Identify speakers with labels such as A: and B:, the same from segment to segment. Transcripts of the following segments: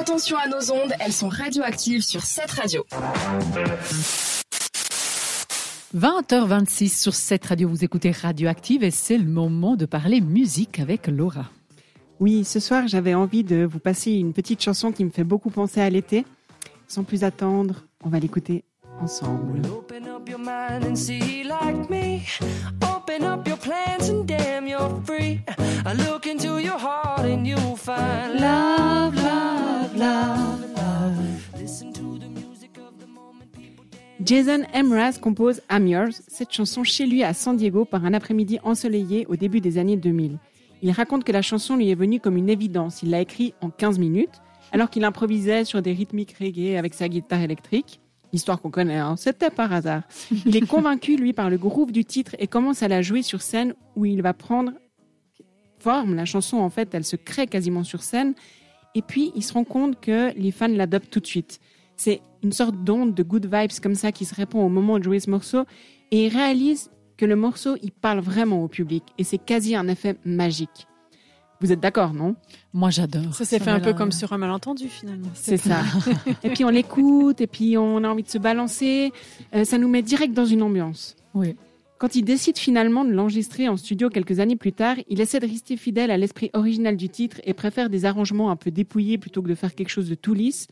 A: attention à nos ondes, elles sont radioactives sur cette radio.
B: 20h26 sur cette radio, vous écoutez Radioactive et c'est le moment de parler musique avec Laura.
C: Oui, ce soir j'avais envie de vous passer une petite chanson qui me fait beaucoup penser à l'été. Sans plus attendre, on va l'écouter ensemble.
D: Open up your mind and see like me. Open up your plans and damn, you're free. I look into your heart and you'll find love,
C: Jason Mraz compose I'm Yours, cette chanson chez lui à San Diego par un après-midi ensoleillé au début des années 2000. Il raconte que la chanson lui est venue comme une évidence. Il l'a écrite en 15 minutes, alors qu'il improvisait sur des rythmiques reggae avec sa guitare électrique. Histoire qu'on connaît, hein. c'était par hasard. Il est convaincu, lui, par le groove du titre et commence à la jouer sur scène où il va prendre forme. La chanson, en fait, elle se crée quasiment sur scène. Et puis, il se rend compte que les fans l'adoptent tout de suite. C'est une sorte d'onde de good vibes comme ça qui se répand au moment de jouer ce morceau. Et il réalise que le morceau, il parle vraiment au public. Et c'est quasi un effet magique. Vous êtes d'accord, non?
B: Moi j'adore.
E: Ça s'est fait un peu comme sur un malentendu finalement.
C: C'est ça. et puis on l'écoute, et puis on a envie de se balancer. Euh, ça nous met direct dans une ambiance.
B: Oui.
C: Quand il décide finalement de l'enregistrer en studio quelques années plus tard, il essaie de rester fidèle à l'esprit original du titre et préfère des arrangements un peu dépouillés plutôt que de faire quelque chose de tout lisse.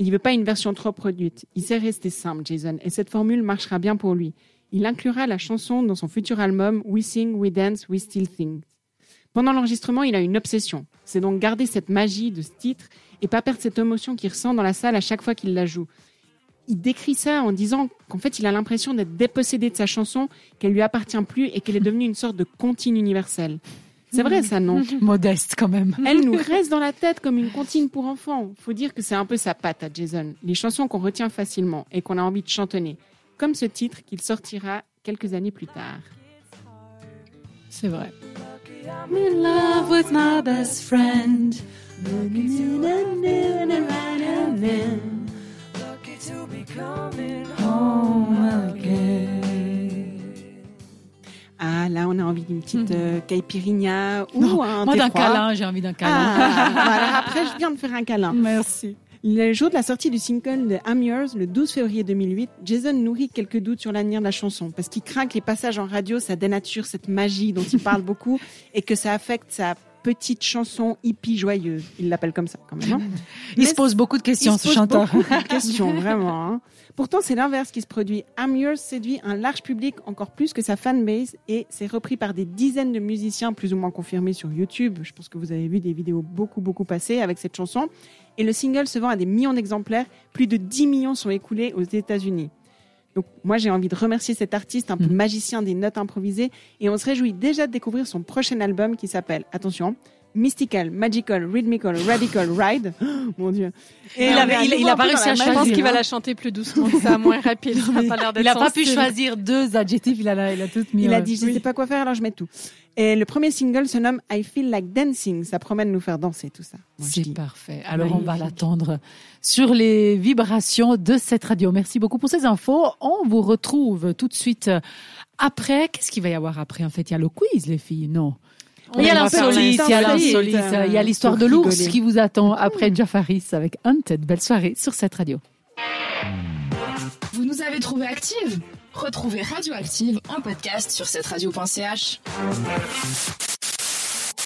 C: Il veut pas une version trop produite. Il sait rester simple, Jason, et cette formule marchera bien pour lui. Il inclura la chanson dans son futur album We Sing, We Dance, We Still Think. Pendant l'enregistrement, il a une obsession. C'est donc garder cette magie de ce titre et pas perdre cette émotion qu'il ressent dans la salle à chaque fois qu'il la joue. Il décrit ça en disant qu'en fait, il a l'impression d'être dépossédé de sa chanson, qu'elle lui appartient plus et qu'elle est devenue une sorte de comptine universelle. C'est vrai ça, non
B: Modeste quand même.
C: Elle nous reste dans la tête comme une comptine pour enfants. Faut dire que c'est un peu sa patte à Jason. Les chansons qu'on retient facilement et qu'on a envie de chantonner. Comme ce titre qu'il sortira quelques années plus tard.
B: C'est vrai.
D: I'm in love with my best friend. Lucky to be coming
C: envie d'une petite euh, caipirinha ou un
B: Moi d'un câlin, j'ai envie d'un câlin.
C: Ah, voilà, après, je viens de faire un câlin.
B: Merci.
C: Le jour de la sortie du single de I'm Yours, le 12 février 2008, Jason nourrit quelques doutes sur l'avenir de la chanson parce qu'il craint que les passages en radio, ça dénature cette magie dont il parle beaucoup et que ça affecte sa petite chanson hippie joyeuse. Il l'appelle comme ça quand même. hein.
B: Il
C: Mais
B: se pose beaucoup de questions,
C: il se
B: ce chanteur.
C: beaucoup de questions, vraiment. hein. Pourtant, c'est l'inverse qui se produit. Yours séduit un large public encore plus que sa fanbase et c'est repris par des dizaines de musiciens plus ou moins confirmés sur YouTube. Je pense que vous avez vu des vidéos beaucoup, beaucoup passées avec cette chanson. Et le single se vend à des millions d'exemplaires. Plus de 10 millions sont écoulés aux États-Unis. Donc, moi, j'ai envie de remercier cet artiste, un peu
B: Mhm.
C: magicien des notes improvisées. Et on se réjouit déjà de découvrir son prochain album qui s'appelle, attention, Mystical, Magical, Rhythmical, Radical Ride. Oh, mon Dieu. Et
B: Il avait- il- il a pas réussi à
E: Je
C: magie,
E: pense
B: choisir,
E: qu'il va
C: hein.
E: la chanter plus doucement, que ça, moins rapide. Ça a pas
B: Il n'a pas pu choisir deux adjectifs, il a, il a tout mis.
C: Il a
B: euh,
C: dit, je sais pas quoi faire, alors je mets tout. Et le premier single se nomme I Feel Like Dancing. Ça promet de nous faire danser, tout ça. Je
B: C'est parfait. Alors, on va l'attendre sur les vibrations de cette radio. Merci beaucoup pour ces infos. On vous retrouve tout de suite après. Qu'est-ce qu'il va y avoir après En fait, il y a le quiz, les filles, non?
E: On
B: Il y a l'insolite, il y a
C: l'insolite.
B: il y a l'histoire de l'ours qui vous attend après Jafaris avec Hunted. Belle soirée sur cette radio.
A: Vous nous avez trouvé active Retrouvez Radioactive en podcast sur cette radio.ch.